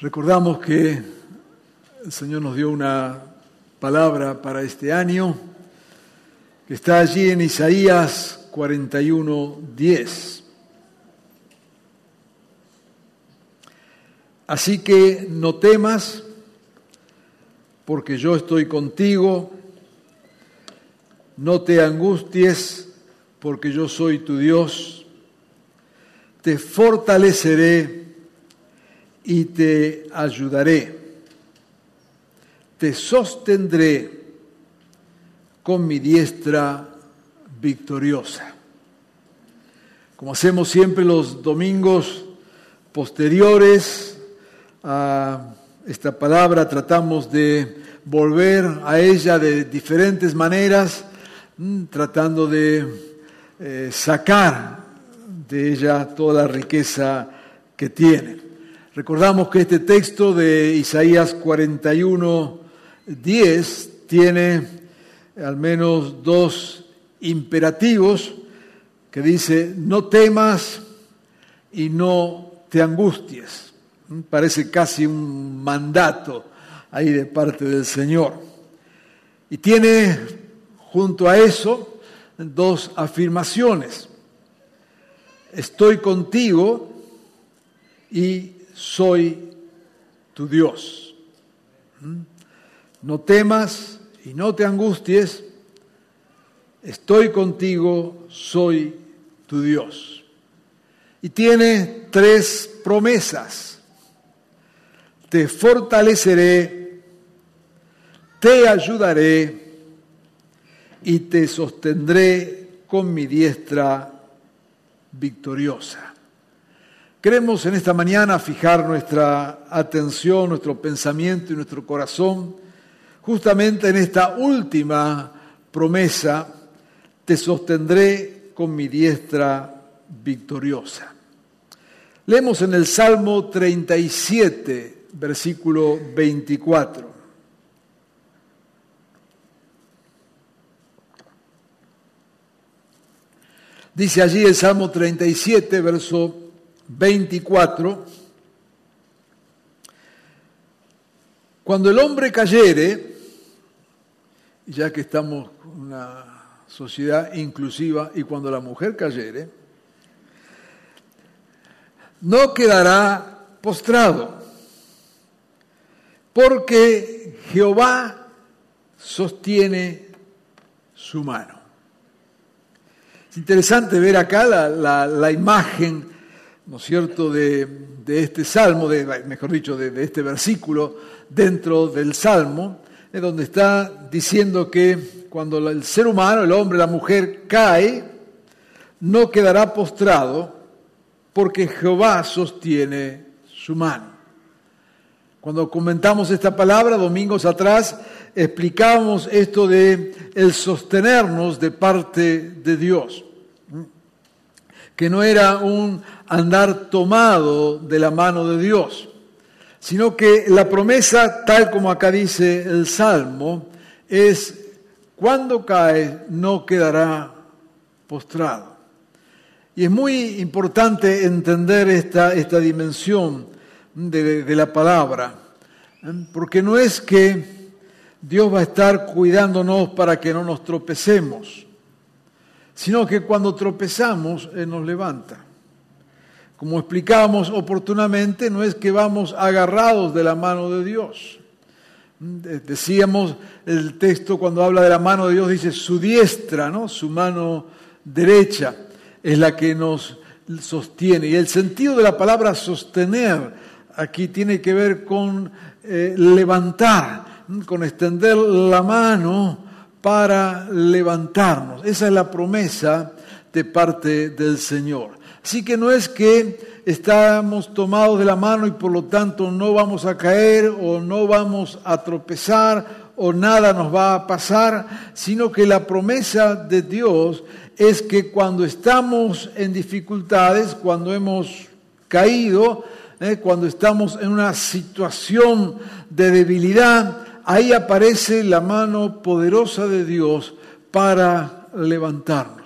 Recordamos que el Señor nos dio una palabra para este año que está allí en Isaías 41, 10. Así que no temas, porque yo estoy contigo, no te angusties, porque yo soy tu Dios, te fortaleceré y te ayudaré. Te sostendré con mi diestra victoriosa. Como hacemos siempre los domingos posteriores a esta palabra, tratamos de volver a ella de diferentes maneras, mm, tratando de eh, sacar de ella toda la riqueza que tiene. Recordamos que este texto de Isaías 41, 10 tiene al menos dos imperativos que dice, no temas y no te angusties. Parece casi un mandato ahí de parte del Señor. Y tiene junto a eso dos afirmaciones. Estoy contigo y soy tu Dios. ¿Mm? No temas y no te angusties, estoy contigo, soy tu Dios. Y tiene tres promesas. Te fortaleceré, te ayudaré y te sostendré con mi diestra victoriosa. Queremos en esta mañana fijar nuestra atención, nuestro pensamiento y nuestro corazón justamente en esta última promesa, te sostendré con mi diestra victoriosa. Leemos en el Salmo 37, versículo 24. Dice allí el Salmo 37, verso 24, cuando el hombre cayere, ya que estamos en una sociedad inclusiva, y cuando la mujer cayere, no quedará postrado, porque Jehová sostiene su mano. Es interesante ver acá la, la, imagen ¿no es cierto?, de, este salmo, mejor dicho, de, este versículo dentro del salmo, en donde está diciendo que cuando el ser humano, el hombre, la mujer cae, no quedará postrado porque Jehová sostiene su mano. Cuando comentamos esta palabra domingos atrás, explicamos esto de el sostenernos de parte de Dios que no era un andar tomado de la mano de Dios, sino que la promesa, tal como acá dice el Salmo, es cuando cae no quedará postrado. Y es muy importante entender esta, esta dimensión de, de la palabra, porque no es que Dios va a estar cuidándonos para que no nos tropecemos sino que cuando tropezamos Él nos levanta. Como explicábamos oportunamente, no es que vamos agarrados de la mano de Dios. Decíamos el texto cuando habla de la mano de Dios, dice su diestra, ¿no? su mano derecha es la que nos sostiene. Y el sentido de la palabra sostener aquí tiene que ver con eh, levantar, con extender la mano para levantarnos. Esa es la promesa de parte del Señor. Así que no es que estamos tomados de la mano y por lo tanto no vamos a caer o no vamos a tropezar o nada nos va a pasar, sino que la promesa de Dios es que cuando estamos en dificultades, cuando hemos caído, eh, cuando estamos en una situación de debilidad, ahí aparece la mano poderosa de Dios para levantarnos.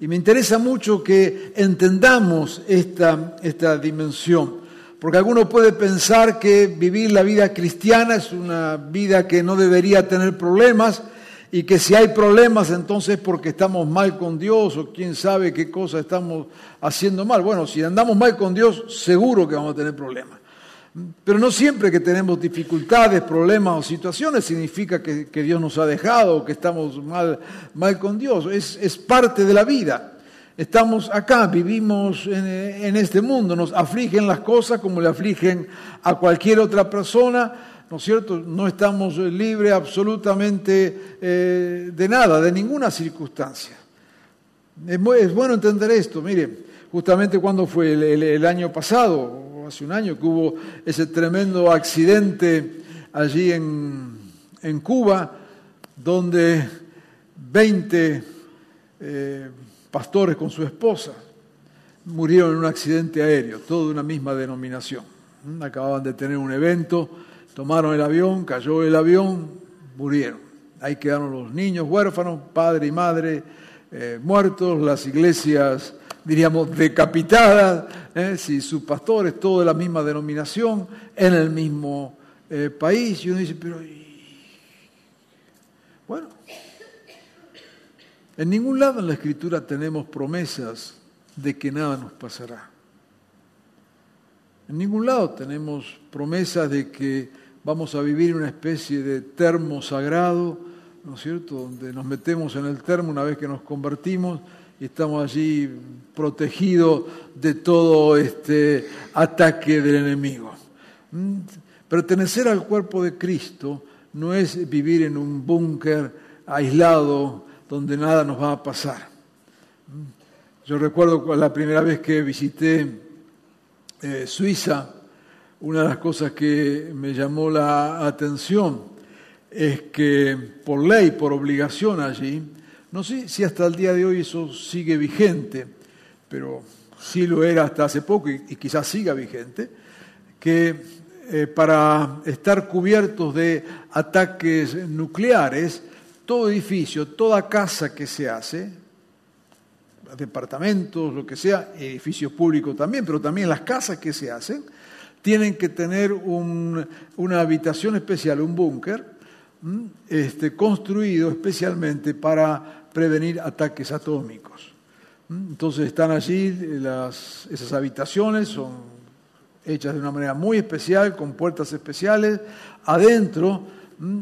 Y me interesa mucho que entendamos esta, esta dimensión, porque alguno puede pensar que vivir la vida cristiana es una vida que no debería tener problemas, y que si hay problemas entonces porque estamos mal con Dios o quién sabe qué cosa estamos haciendo mal. Bueno, si andamos mal con Dios, seguro que vamos a tener problemas. Pero no siempre que tenemos dificultades, problemas o situaciones significa que, Dios nos ha dejado o que estamos mal, mal con Dios. Es, parte de la vida. Estamos acá, vivimos en, en este mundo, nos afligen las cosas como le afligen a cualquier otra persona, ¿no es cierto? No estamos libres absolutamente eh, de nada, de ninguna circunstancia. Es, bueno entender esto. Mire, justamente cuando fue el, año pasado, hace un año, que hubo ese tremendo accidente allí en, Cuba, donde 20 eh, pastores con su esposa murieron en un accidente aéreo, todo de una misma denominación. Acababan de tener un evento Tomaron el avión, cayó el avión, murieron. Ahí quedaron los niños huérfanos, padre y madre eh, muertos, las iglesias, diríamos, decapitadas, eh, si sus pastores, todo de la misma denominación, en el mismo eh, país. Y uno dice, pero... Bueno, en ningún lado en la escritura tenemos promesas de que nada nos pasará. En ningún lado tenemos promesas de que vamos a vivir una especie de termo sagrado, ¿no es cierto?, donde nos metemos en el termo una vez que nos convertimos y estamos allí protegidos de todo este ataque del enemigo. ¿Mm? Pertenecer al cuerpo de Cristo no es vivir en un búnker aislado donde nada nos va a pasar. ¿Mm? Yo recuerdo la primera vez que visité eh, Suiza, una de las cosas que me llamó la atención es que por ley, por obligación allí, no sé si hasta el día de hoy eso sigue vigente, pero sí lo era hasta hace poco y, quizás siga vigente, que eh, para estar cubiertos de ataques nucleares, todo edificio, toda casa que se hace, departamentos, lo que sea, edificios públicos también, pero también las casas que se hacen, tienen que tener una habitación especial, un búnker, este, construido especialmente para prevenir ataques atómicos. Entonces están allí, las, esas habitaciones son hechas de una manera muy especial, con puertas especiales. Adentro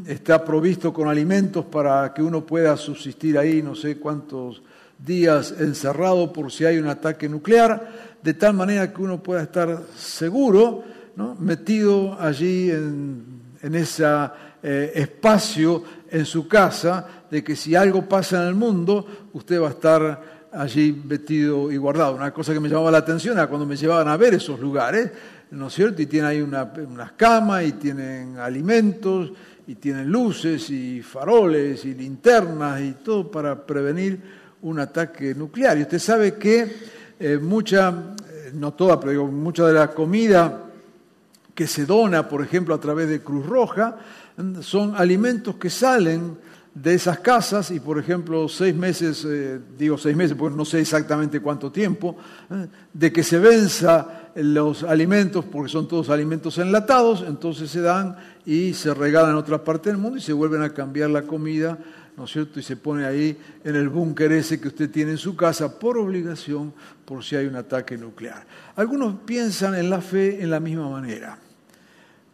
está provisto con alimentos para que uno pueda subsistir ahí no sé cuántos días encerrado por si hay un ataque nuclear, de tal manera que uno pueda estar seguro, metido allí en, ese eh, espacio en su casa, de que si algo pasa en el mundo, usted va a estar allí metido y guardado. Una cosa que me llamaba la atención era cuando me llevaban a ver esos lugares, ¿no es cierto? Y tienen ahí una, unas camas y tienen alimentos y tienen luces y faroles y linternas y todo para prevenir un ataque nuclear. Y usted sabe que eh, mucha, eh, no toda, pero digo, mucha de la comida que se dona, por ejemplo, a través de Cruz Roja, son alimentos que salen de esas casas y, por ejemplo, seis meses, eh, digo seis meses porque no sé exactamente cuánto tiempo, de que se venza los alimentos, porque son todos alimentos enlatados, entonces se dan y se regalan en otra parte del mundo y se vuelven a cambiar la comida ¿no es cierto? Y se pone ahí en el búnker ese que usted tiene en su casa por obligación, por si hay un ataque nuclear. Algunos piensan en la fe en la misma manera.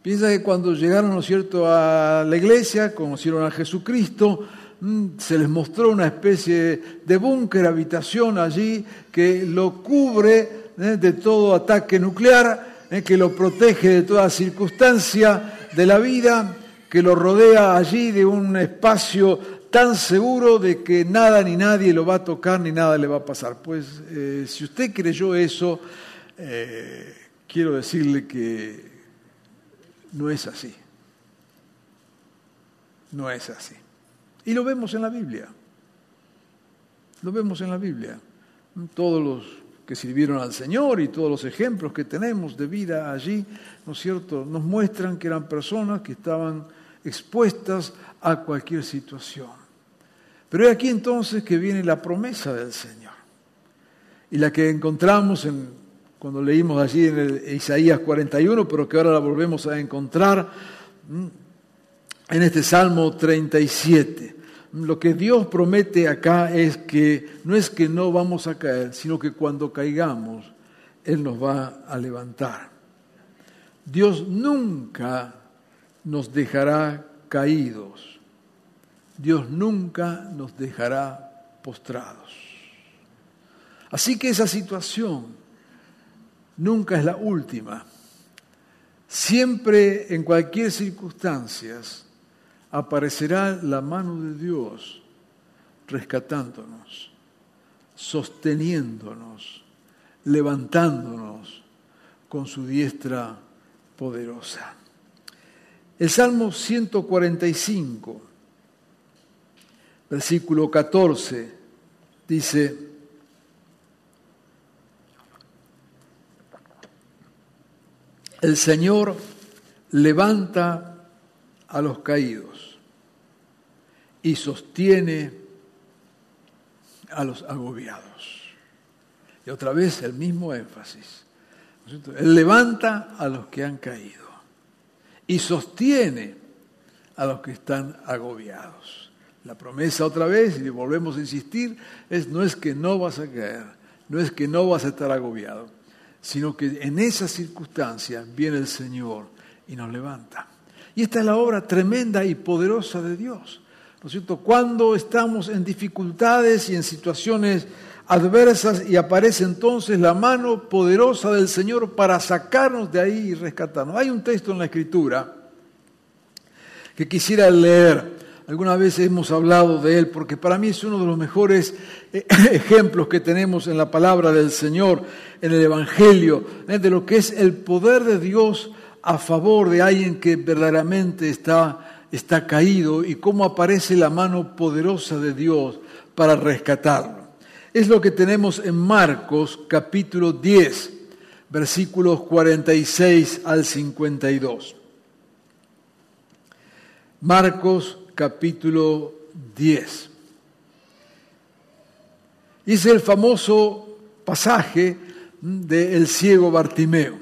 Piensan que cuando llegaron, ¿no es cierto?, a la iglesia, conocieron a Jesucristo, mm, se les mostró una especie de búnker, habitación allí, que lo cubre ¿eh? de todo ataque nuclear, ¿eh? que lo protege de toda circunstancia de la vida, que lo rodea allí de un espacio tan seguro de que nada ni nadie lo va a tocar ni nada le va a pasar. Pues eh, si usted creyó eso, quiero decirle que no es así. No es así. Y lo vemos en la Biblia. Lo vemos en la Biblia. Todos los que sirvieron al Señor y todos los ejemplos que tenemos de vida allí, ¿no es cierto?, nos muestran que eran personas que estaban expuestas a cualquier situación. Pero es aquí entonces que viene la promesa del Señor. Y la que encontramos en, cuando leímos allí en Isaías 41, pero que ahora la volvemos a encontrar en este Salmo 37. Lo que Dios promete acá es que no es que no vamos a caer, sino que cuando caigamos, Él nos va a levantar. Dios nunca nos dejará caídos. Dios nunca nos dejará postrados. Así que esa situación nunca es la última. Siempre, en cualquier circunstancia, aparecerá la mano de Dios rescatándonos, sosteniéndonos, levantándonos con su diestra poderosa. El Salmo 145, versículo 14, dice, el Señor levanta a los caídos y sostiene a los agobiados. Y otra vez el mismo énfasis. Él levanta a los que han caído y sostiene a los que están agobiados. La promesa otra vez, y volvemos a insistir, es no es que no vas a caer, no es que no vas a estar agobiado, sino que en esas circunstancias viene el Señor y nos levanta. Y esta es la obra tremenda y poderosa de Dios. ¿No es cierto? Cuando estamos en dificultades y en situaciones adversas y aparece entonces la mano poderosa del Señor para sacarnos de ahí y rescatarnos. Hay un texto en la Escritura que quisiera leer. Alguna vez hemos hablado de él porque para mí es uno de los mejores eh, ejemplos que tenemos en la palabra del Señor, en el Evangelio, eh, de lo que es el poder de Dios a favor de alguien que verdaderamente está, está caído y cómo aparece la mano poderosa de Dios para rescatarlo es lo que tenemos en Marcos capítulo 10, versículos 46 al 52. Marcos capítulo 10. Y es el famoso pasaje del ciego Bartimeo.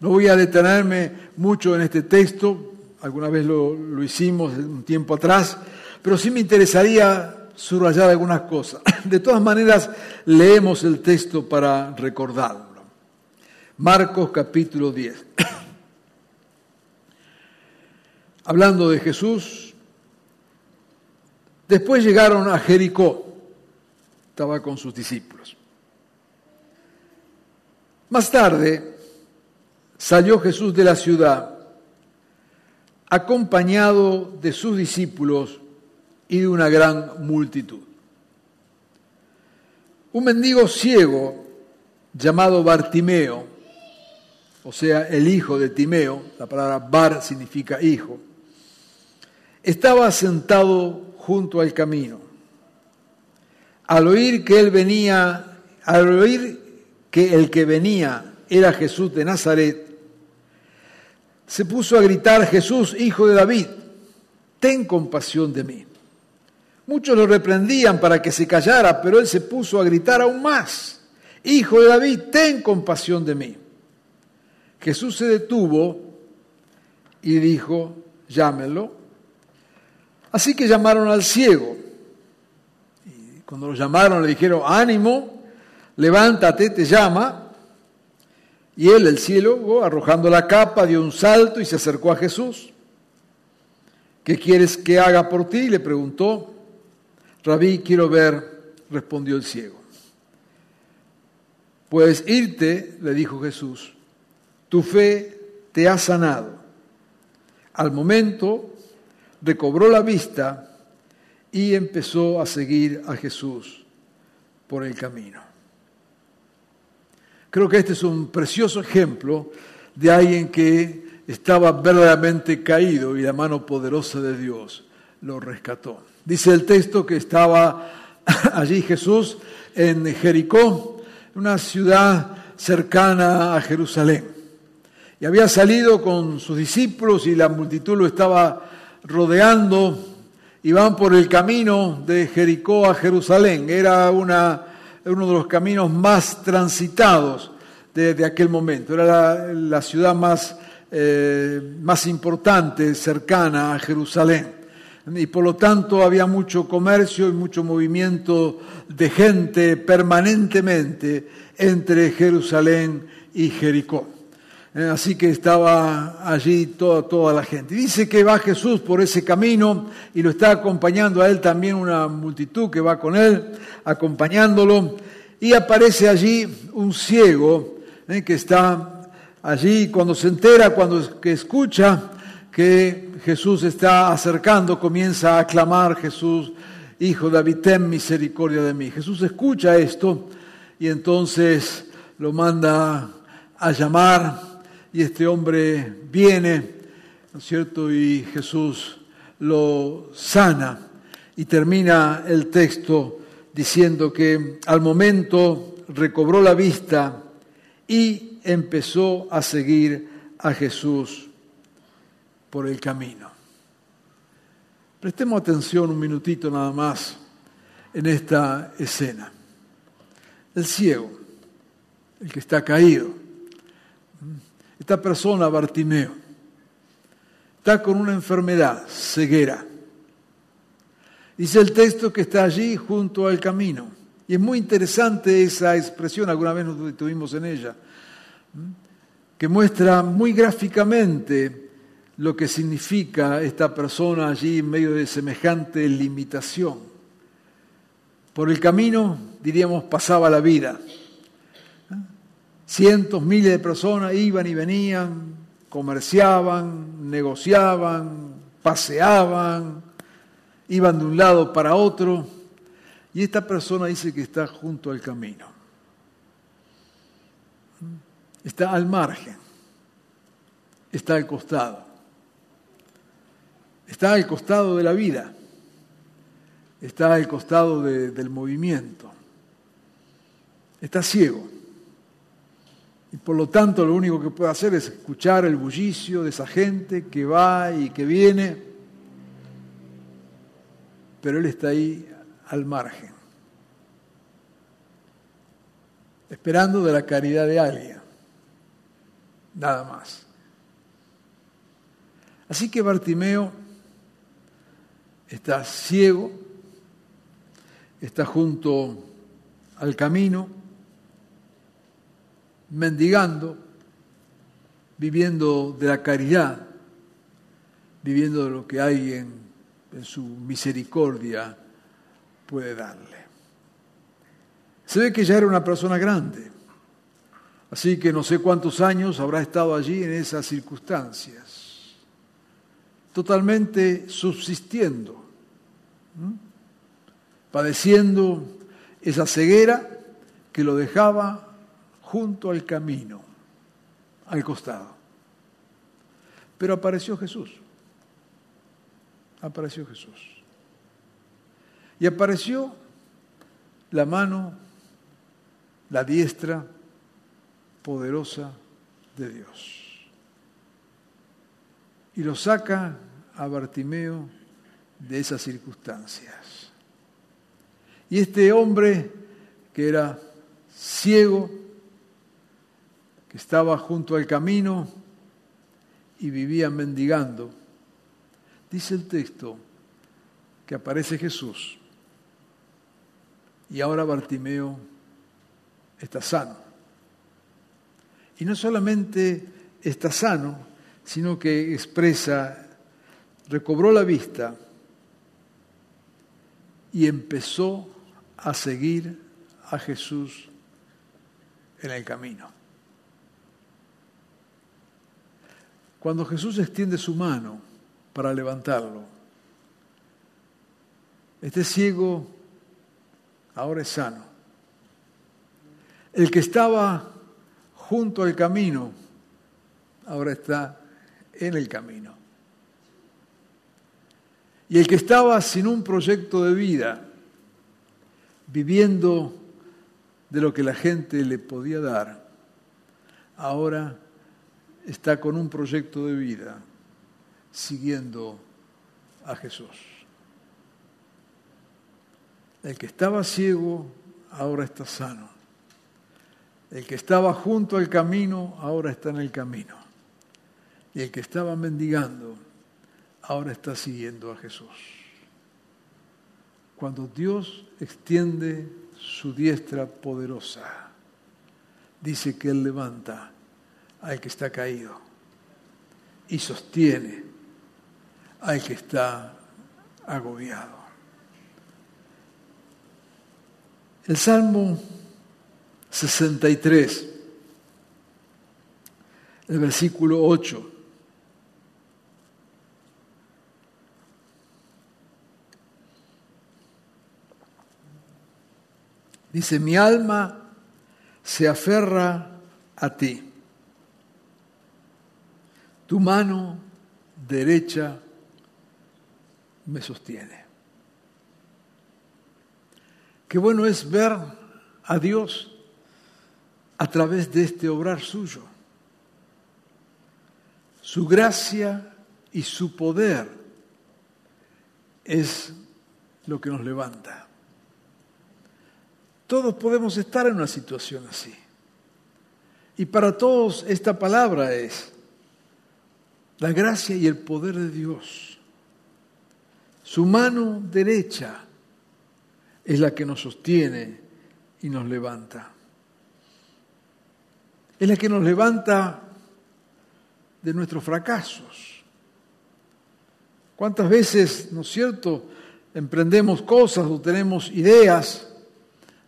No voy a detenerme mucho en este texto, alguna vez lo, lo hicimos un tiempo atrás, pero sí me interesaría subrayar algunas cosas. De todas maneras, leemos el texto para recordarlo. Marcos capítulo 10. Hablando de Jesús, después llegaron a Jericó, estaba con sus discípulos. Más tarde salió Jesús de la ciudad acompañado de sus discípulos y de una gran multitud. Un mendigo ciego llamado Bartimeo, o sea, el hijo de Timeo, la palabra bar significa hijo, estaba sentado junto al camino. Al oír que él venía, al oír que el que venía era Jesús de Nazaret, se puso a gritar, Jesús, hijo de David, ten compasión de mí. Muchos lo reprendían para que se callara, pero él se puso a gritar aún más, Hijo de David, ten compasión de mí. Jesús se detuvo y dijo, llámenlo. Así que llamaron al ciego. Y cuando lo llamaron le dijeron, ánimo, levántate, te llama. Y él, el cielo, arrojando la capa, dio un salto y se acercó a Jesús. ¿Qué quieres que haga por ti? le preguntó. Rabí, quiero ver, respondió el ciego. Puedes irte, le dijo Jesús, tu fe te ha sanado. Al momento recobró la vista y empezó a seguir a Jesús por el camino. Creo que este es un precioso ejemplo de alguien que estaba verdaderamente caído y la mano poderosa de Dios lo rescató. Dice el texto que estaba allí Jesús en Jericó, una ciudad cercana a Jerusalén. Y había salido con sus discípulos y la multitud lo estaba rodeando y van por el camino de Jericó a Jerusalén. Era uno de los caminos más transitados de, aquel momento. Era la, ciudad eh, más importante, cercana a Jerusalén y por lo tanto había mucho comercio y mucho movimiento de gente permanentemente entre Jerusalén y Jericó. Eh, así que estaba allí toda, toda la gente. Dice que va Jesús por ese camino y lo está acompañando a él también una multitud que va con él, acompañándolo. Y aparece allí un ciego eh, que está allí cuando se entera, cuando que escucha que Jesús está acercando, comienza a clamar Jesús, Hijo de David, ten misericordia de mí. Jesús escucha esto y entonces lo manda a llamar y este hombre viene, ¿no es cierto? Y Jesús lo sana y termina el texto diciendo que al momento recobró la vista y empezó a seguir a Jesús por el camino. Prestemos atención un minutito nada más en esta escena. El ciego, el que está caído, esta persona, Bartimeo, está con una enfermedad, ceguera. Dice el texto que está allí junto al camino. Y es muy interesante esa expresión, alguna vez nos detuvimos en ella, que muestra muy gráficamente lo que significa esta persona allí en medio de semejante limitación. Por el camino, diríamos, pasaba la vida. Cientos, miles de personas iban y venían, comerciaban, negociaban, paseaban, iban de un lado para otro. Y esta persona dice que está junto al camino. Está al margen, está al costado. Está al costado de la vida, está al costado del movimiento, está ciego. Y por lo tanto lo único que puede hacer es escuchar el bullicio de esa gente que va y que viene, pero él está ahí al margen, esperando de la caridad de alguien, nada más. Así que Bartimeo está ciego, está junto al camino, mendigando, viviendo de la caridad, viviendo de lo que alguien en su misericordia puede darle. Se ve que ya era una persona grande, así que no sé cuántos años habrá estado allí en esas circunstancias, totalmente subsistiendo padeciendo esa ceguera que lo dejaba junto al camino, al costado. Pero apareció Jesús. Apareció Jesús. Y apareció la mano, la diestra poderosa de Dios. Y lo saca a Bartimeo de esas circunstancias. Y este hombre que era ciego, estaba junto al camino y vivía mendigando, dice el texto que aparece Jesús y ahora Bartimeo está sano. Y no solamente está sano, sino que expresa, recobró la vista y empezó a seguir a Jesús en el camino. Cuando Jesús extiende su mano para levantarlo, Este ciego ahora es sano. El que estaba junto al camino ahora está en el camino. Y el que estaba sin un proyecto de vida, viviendo de lo que la gente le podía dar, ahora está con un proyecto de vida, siguiendo a Jesús. El que estaba ciego, ahora está sano. El que estaba junto al camino, ahora está en el camino. Y el que estaba mendigando, ahora está siguiendo a Jesús. Cuando Dios extiende su diestra poderosa, dice que Él levanta al que está caído y sostiene al que está agobiado. El Salmo 63, el versículo 8. Dice, mi alma se aferra a ti. Tu mano derecha me sostiene. Qué bueno es ver a Dios a través de este obrar suyo. Su gracia y su poder es lo que nos levanta. Todos podemos estar en una situación así. Y para todos esta palabra es la gracia y el poder de Dios. Su mano derecha es la que nos sostiene y nos levanta. Es la que nos levanta de nuestros fracasos. ¿Cuántas veces, no es cierto, emprendemos cosas o tenemos ideas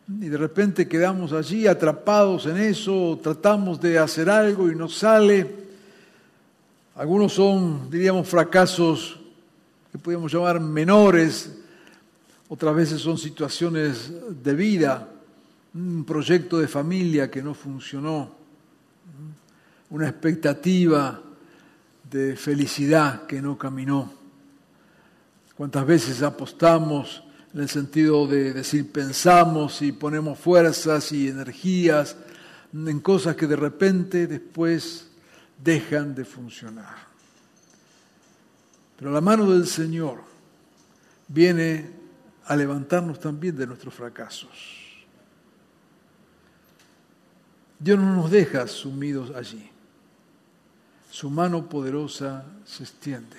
y de repente quedamos allí atrapados en eso, tratamos de hacer algo y no sale? Algunos son, diríamos, fracasos que podríamos llamar menores, otras veces son situaciones de vida, un proyecto de familia que no funcionó, una expectativa de felicidad que no caminó. ¿Cuántas veces apostamos en el sentido de decir pensamos y ponemos fuerzas y energías en cosas que de repente después dejan de funcionar. Pero la mano del Señor viene a levantarnos también de nuestros fracasos. Dios no nos deja sumidos allí. Su mano poderosa se extiende.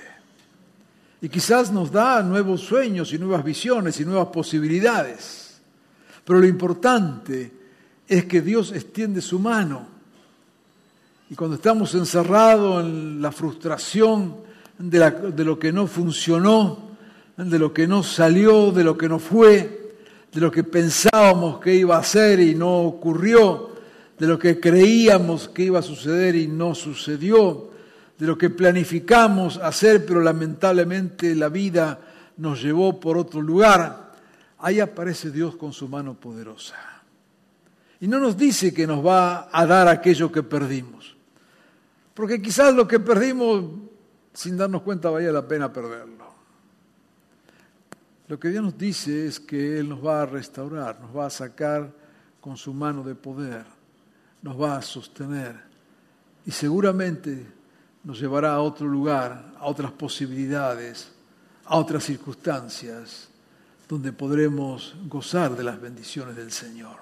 Y quizás nos da nuevos sueños y nuevas visiones y nuevas posibilidades. Pero lo importante es que Dios extiende su mano y cuando estamos encerrados en la frustración de, lo que no funcionó, de lo que no salió, de lo que no fue, de lo que pensábamos que iba a ser y no ocurrió, de lo que creíamos que iba a suceder y no sucedió, de lo que planificamos hacer, pero lamentablemente la vida nos llevó por otro lugar, ahí aparece Dios con su mano poderosa. Y no nos dice que nos va a dar aquello que perdimos. Porque quizás lo que perdimos sin darnos cuenta valía la pena perderlo. Lo que Dios nos dice es que Él nos va a restaurar, nos va a sacar con su mano de poder, nos va a sostener y seguramente nos llevará a otro lugar, a otras posibilidades, a otras circunstancias, donde podremos gozar de las bendiciones del Señor.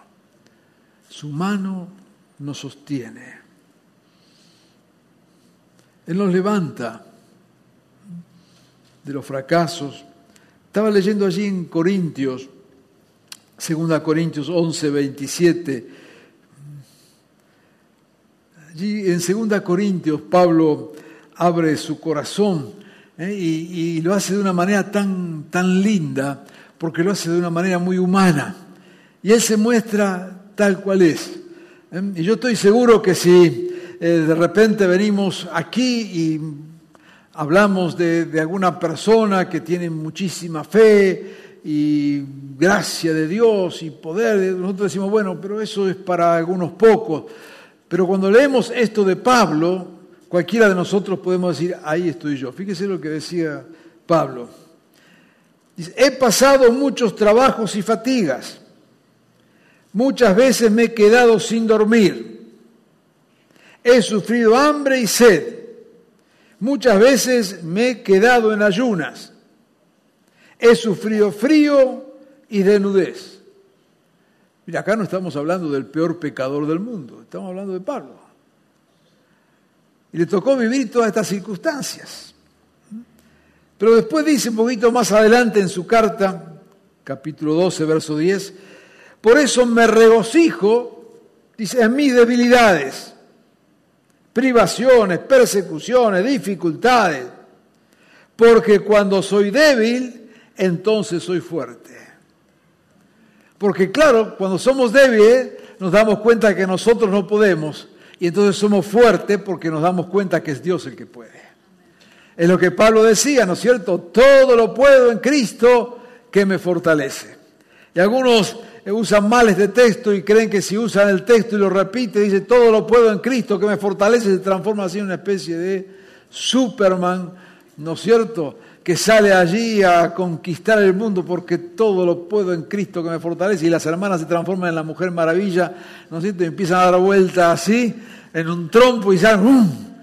Su mano nos sostiene. Él nos levanta de los fracasos. Estaba leyendo allí en Corintios, 2 Corintios 11, 27. Allí en 2 Corintios Pablo abre su corazón ¿eh? y, lo hace de una manera tan, tan linda, porque lo hace de una manera muy humana. Y él se muestra tal cual es. ¿eh? Y yo estoy seguro que si eh, de repente venimos aquí y hablamos de, alguna persona que tiene muchísima fe y gracia de Dios y poder, nosotros decimos, bueno, pero eso es para algunos pocos. Pero cuando leemos esto de Pablo, cualquiera de nosotros podemos decir, ahí estoy yo. Fíjese lo que decía Pablo. He pasado muchos trabajos y fatigas. Muchas veces me he quedado sin dormir. He sufrido hambre y sed. Muchas veces me he quedado en ayunas. He sufrido frío y desnudez. Mira, acá no estamos hablando del peor pecador del mundo, estamos hablando de Pablo. Y le tocó vivir todas estas circunstancias. Pero después dice un poquito más adelante en su carta, capítulo 12, verso 10, por eso me regocijo, dice, en mis debilidades, privaciones, persecuciones, dificultades, porque cuando soy débil, entonces soy fuerte. Porque claro, cuando somos débiles, nos damos cuenta que nosotros no podemos, y entonces somos fuertes porque nos damos cuenta que es Dios el que puede. Es lo que Pablo decía, ¿no es cierto? Todo lo puedo en Cristo que me fortalece. Y algunos usan mal este texto y creen que si usan el texto y lo repite, dice, todo lo puedo en Cristo que me fortalece, se transforma así en una especie de Superman, ¿no es cierto? Que sale allí a conquistar el mundo porque todo lo puedo en Cristo que me fortalece y las hermanas se transforman en la mujer maravilla, ¿no es cierto? Y empiezan a dar vuelta así, en un trompo y salen...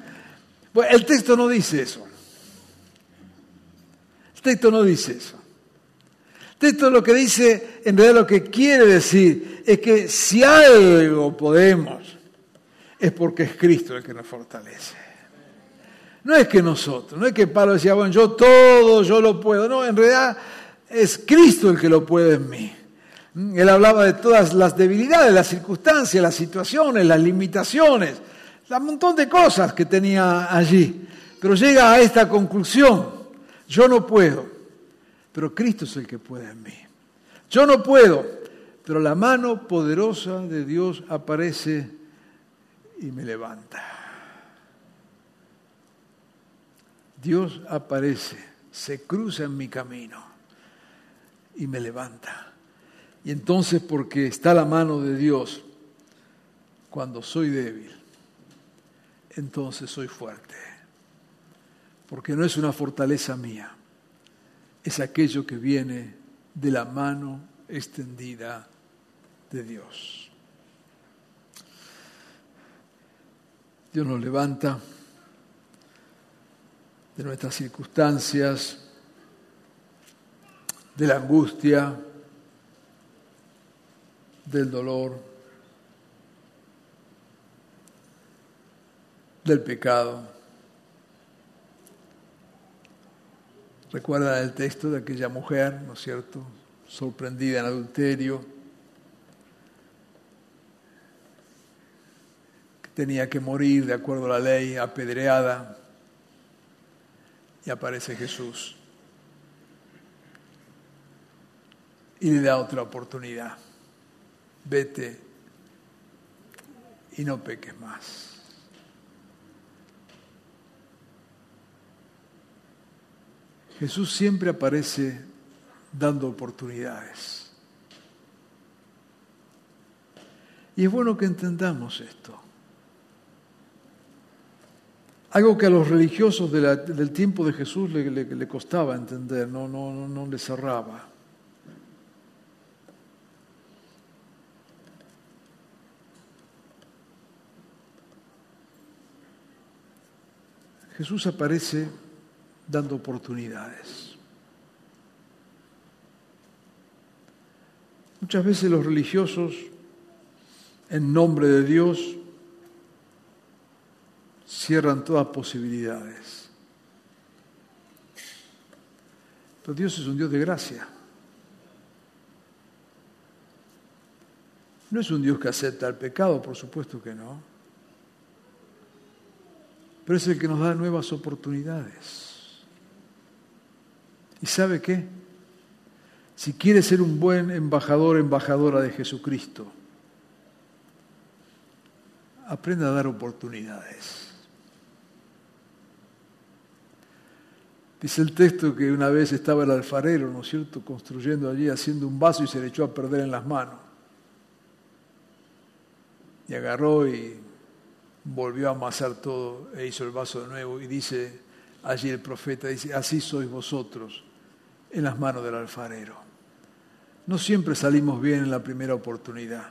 Bueno, el texto no dice eso. El texto no dice eso. Texto lo que dice, en realidad lo que quiere decir, es que si algo podemos, es porque es Cristo el que nos fortalece. No es que nosotros, no es que Pablo decía, bueno, yo todo, yo lo puedo. No, en realidad es Cristo el que lo puede en mí. Él hablaba de todas las debilidades, las circunstancias, las situaciones, las limitaciones, un montón de cosas que tenía allí. Pero llega a esta conclusión. Yo no puedo, pero Cristo es el que puede en mí. Yo no puedo, pero la mano poderosa de Dios aparece y me levanta. Dios aparece, se cruza en mi camino y me levanta. Y entonces porque está la mano de Dios, cuando soy débil, entonces soy fuerte porque no es una fortaleza mía, es aquello que viene de la mano extendida de Dios. Dios nos levanta de nuestras circunstancias, de la angustia, del dolor, del pecado. Recuerda el texto de aquella mujer, ¿no es cierto?, sorprendida en adulterio, que tenía que morir de acuerdo a la ley, apedreada, y aparece Jesús y le da otra oportunidad. Vete y no peques más. Jesús siempre aparece dando oportunidades. Y es bueno que entendamos esto. Algo que a los religiosos del tiempo de Jesús le, costaba entender, no, no, no, no le cerraba. Jesús aparece dando oportunidades. Muchas veces los religiosos, en nombre de Dios, cierran todas posibilidades. Pero Dios es un Dios de gracia. No es un Dios que acepta el pecado, por supuesto que no. Pero es el que nos da nuevas oportunidades. ¿Y sabe qué? Si quiere ser un buen embajador, embajadora de Jesucristo, aprenda a dar oportunidades. Dice el texto que una vez estaba el alfarero, ¿no es cierto?, construyendo allí, haciendo un vaso y se le echó a perder en las manos. Y agarró y volvió a amasar todo e hizo el vaso de nuevo. Y dice allí el profeta, dice, así sois vosotros en las manos del alfarero. No siempre salimos bien en la primera oportunidad.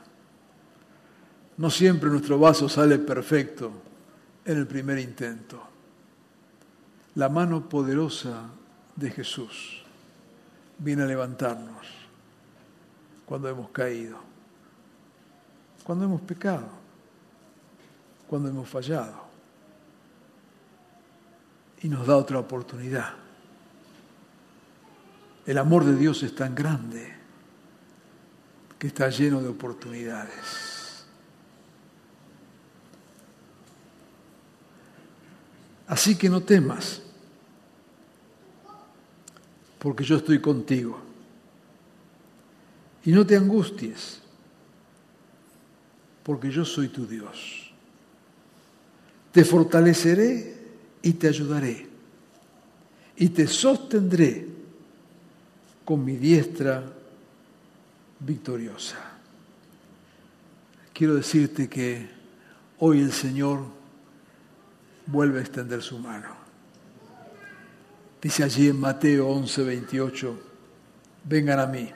No siempre nuestro vaso sale perfecto en el primer intento la mano poderosa de Jesús viene a levantarnos cuando hemos caído, cuando hemos pecado, cuando hemos fallado. Y nos da otra oportunidad. El amor de Dios es tan grande que está lleno de oportunidades. Así que no temas, porque yo estoy contigo. Y no te angusties, porque yo soy tu Dios. Te fortaleceré y te ayudaré, y te sostendré con mi diestra victoriosa. Quiero decirte que hoy el Señor vuelve a extender su mano. Dice allí en Mateo 11, 28, vengan a mí,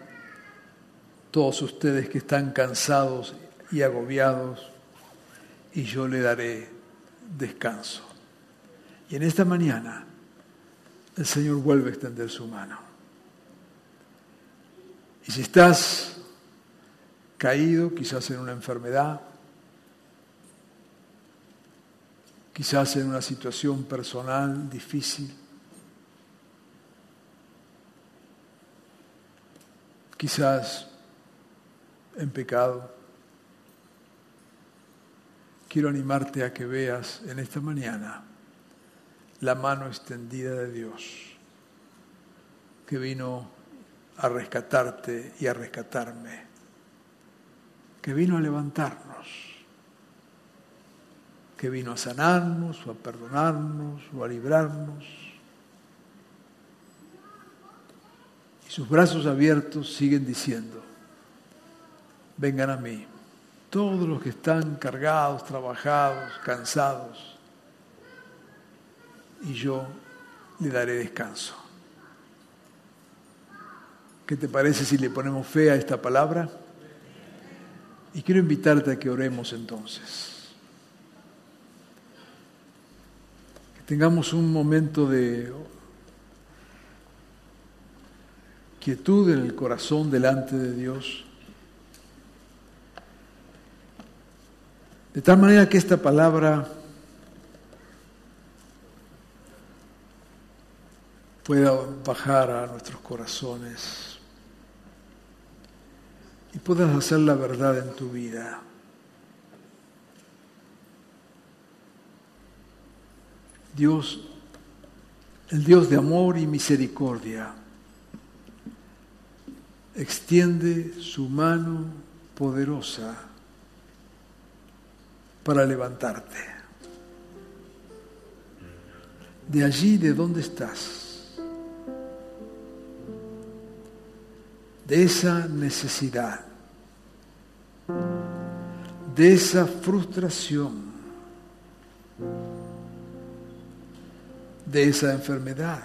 todos ustedes que están cansados y agobiados, y yo le daré descanso. Y en esta mañana el Señor vuelve a extender su mano. Y si estás caído, quizás en una enfermedad, quizás en una situación personal difícil, quizás en pecado. Quiero animarte a que veas en esta mañana la mano extendida de Dios que vino a rescatarte y a rescatarme, que vino a levantarnos que vino a sanarnos o a perdonarnos o a librarnos. Y sus brazos abiertos siguen diciendo, vengan a mí, todos los que están cargados, trabajados, cansados, y yo le daré descanso. ¿Qué te parece si le ponemos fe a esta palabra? Y quiero invitarte a que oremos entonces. tengamos un momento de quietud en el corazón delante de Dios. De tal manera que esta palabra pueda bajar a nuestros corazones y puedas hacer la verdad en tu vida. Dios, el Dios de amor y misericordia, extiende su mano poderosa para levantarte. De allí de donde estás, de esa necesidad, de esa frustración, de esa enfermedad,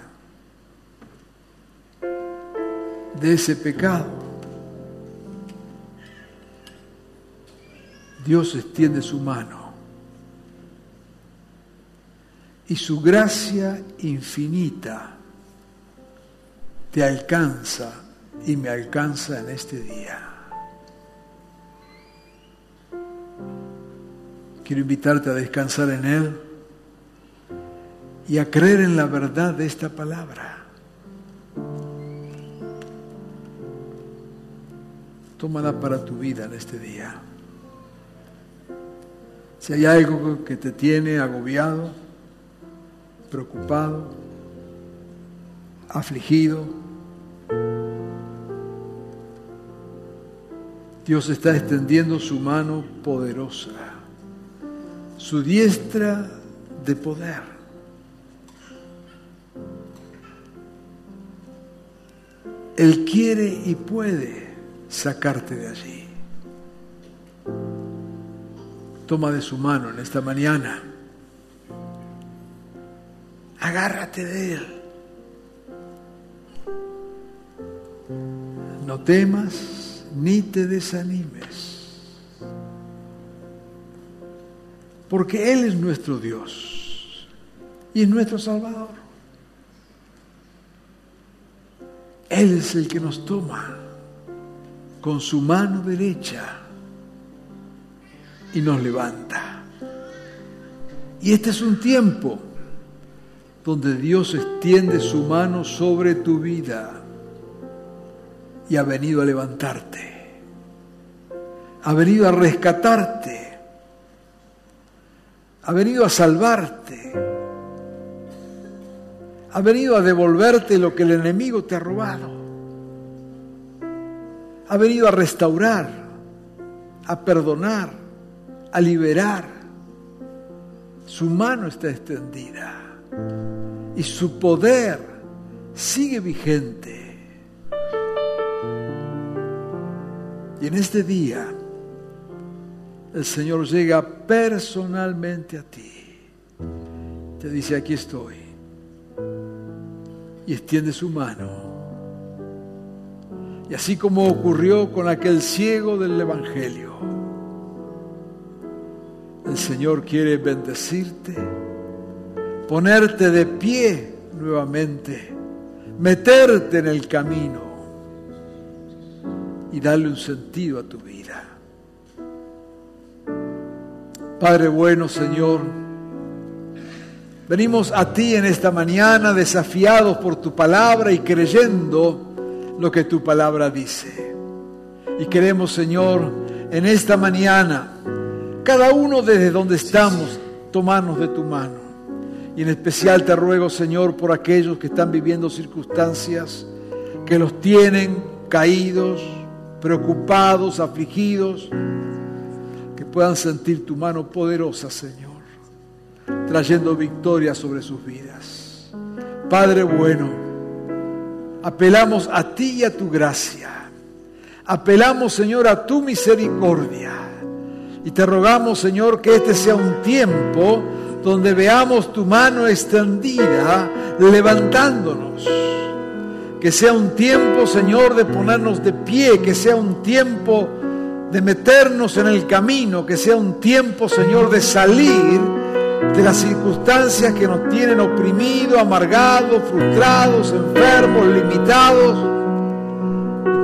de ese pecado. Dios extiende su mano y su gracia infinita te alcanza y me alcanza en este día. Quiero invitarte a descansar en Él y a creer en la verdad de esta palabra. Tómala para tu vida en este día. Si hay algo que te tiene agobiado, preocupado, afligido, Dios está extendiendo su mano poderosa, su diestra de poder Él quiere y puede sacarte de allí. Toma de su mano en esta mañana. Agárrate de Él. No temas ni te desanimes. Porque Él es nuestro Dios y es nuestro Salvador. Él es el que nos toma con su mano derecha y nos levanta. Y este es un tiempo donde Dios extiende su mano sobre tu vida y ha venido a levantarte, ha venido a rescatarte, ha venido a salvarte ha venido a devolverte lo que el enemigo te ha robado. Ha venido a restaurar, a perdonar, a liberar. Su mano está extendida y su poder sigue vigente. Y en este día el Señor llega personalmente a ti. Te dice, aquí estoy y extiende su mano. Y así como ocurrió con aquel ciego del Evangelio, el Señor quiere bendecirte, ponerte de pie nuevamente, meterte en el camino y darle un sentido a tu vida. Padre bueno, Señor, Venimos a ti en esta mañana desafiados por tu palabra y creyendo lo que tu palabra dice. Y queremos, Señor, en esta mañana, cada uno desde donde estamos, tomarnos de tu mano. Y en especial te ruego, Señor, por aquellos que están viviendo circunstancias que los tienen caídos, preocupados, afligidos, que puedan sentir tu mano poderosa, Señor trayendo victoria sobre sus vidas. Padre bueno, apelamos a ti y a tu gracia. Apelamos, Señor, a tu misericordia. Y te rogamos, Señor, que este sea un tiempo donde veamos tu mano extendida levantándonos. Que sea un tiempo, Señor, de ponernos de pie, que sea un tiempo de meternos en el camino, que sea un tiempo, Señor, de salir de las circunstancias que nos tienen oprimidos, amargados, frustrados, enfermos, limitados.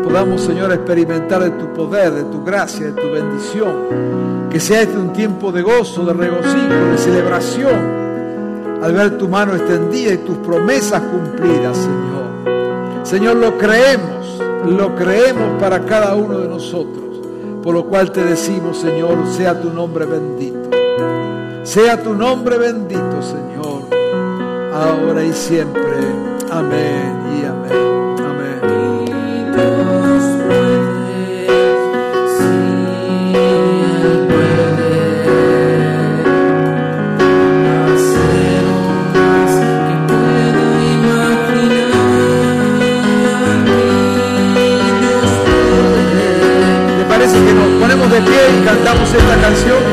podamos, Señor, experimentar de tu poder, de tu gracia, de tu bendición. Que sea este un tiempo de gozo, de regocijo, de celebración, al ver tu mano extendida y tus promesas cumplidas, Señor. Señor, lo creemos, lo creemos para cada uno de nosotros. Por lo cual te decimos, Señor, sea tu nombre bendito. Sea tu nombre bendito, Señor, ahora y siempre. Amén y amén. Y cantamos esta canción?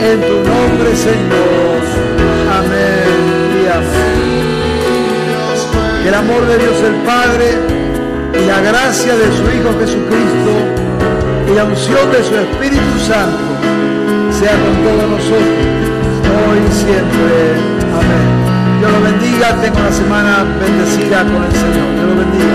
En tu nombre, Señor. Amén y el amor de Dios el Padre y la gracia de su Hijo Jesucristo y la unción de su Espíritu Santo sea con todos nosotros, hoy y siempre. Amén. Dios lo bendiga, tenga una semana bendecida con el Señor. Dios lo bendiga.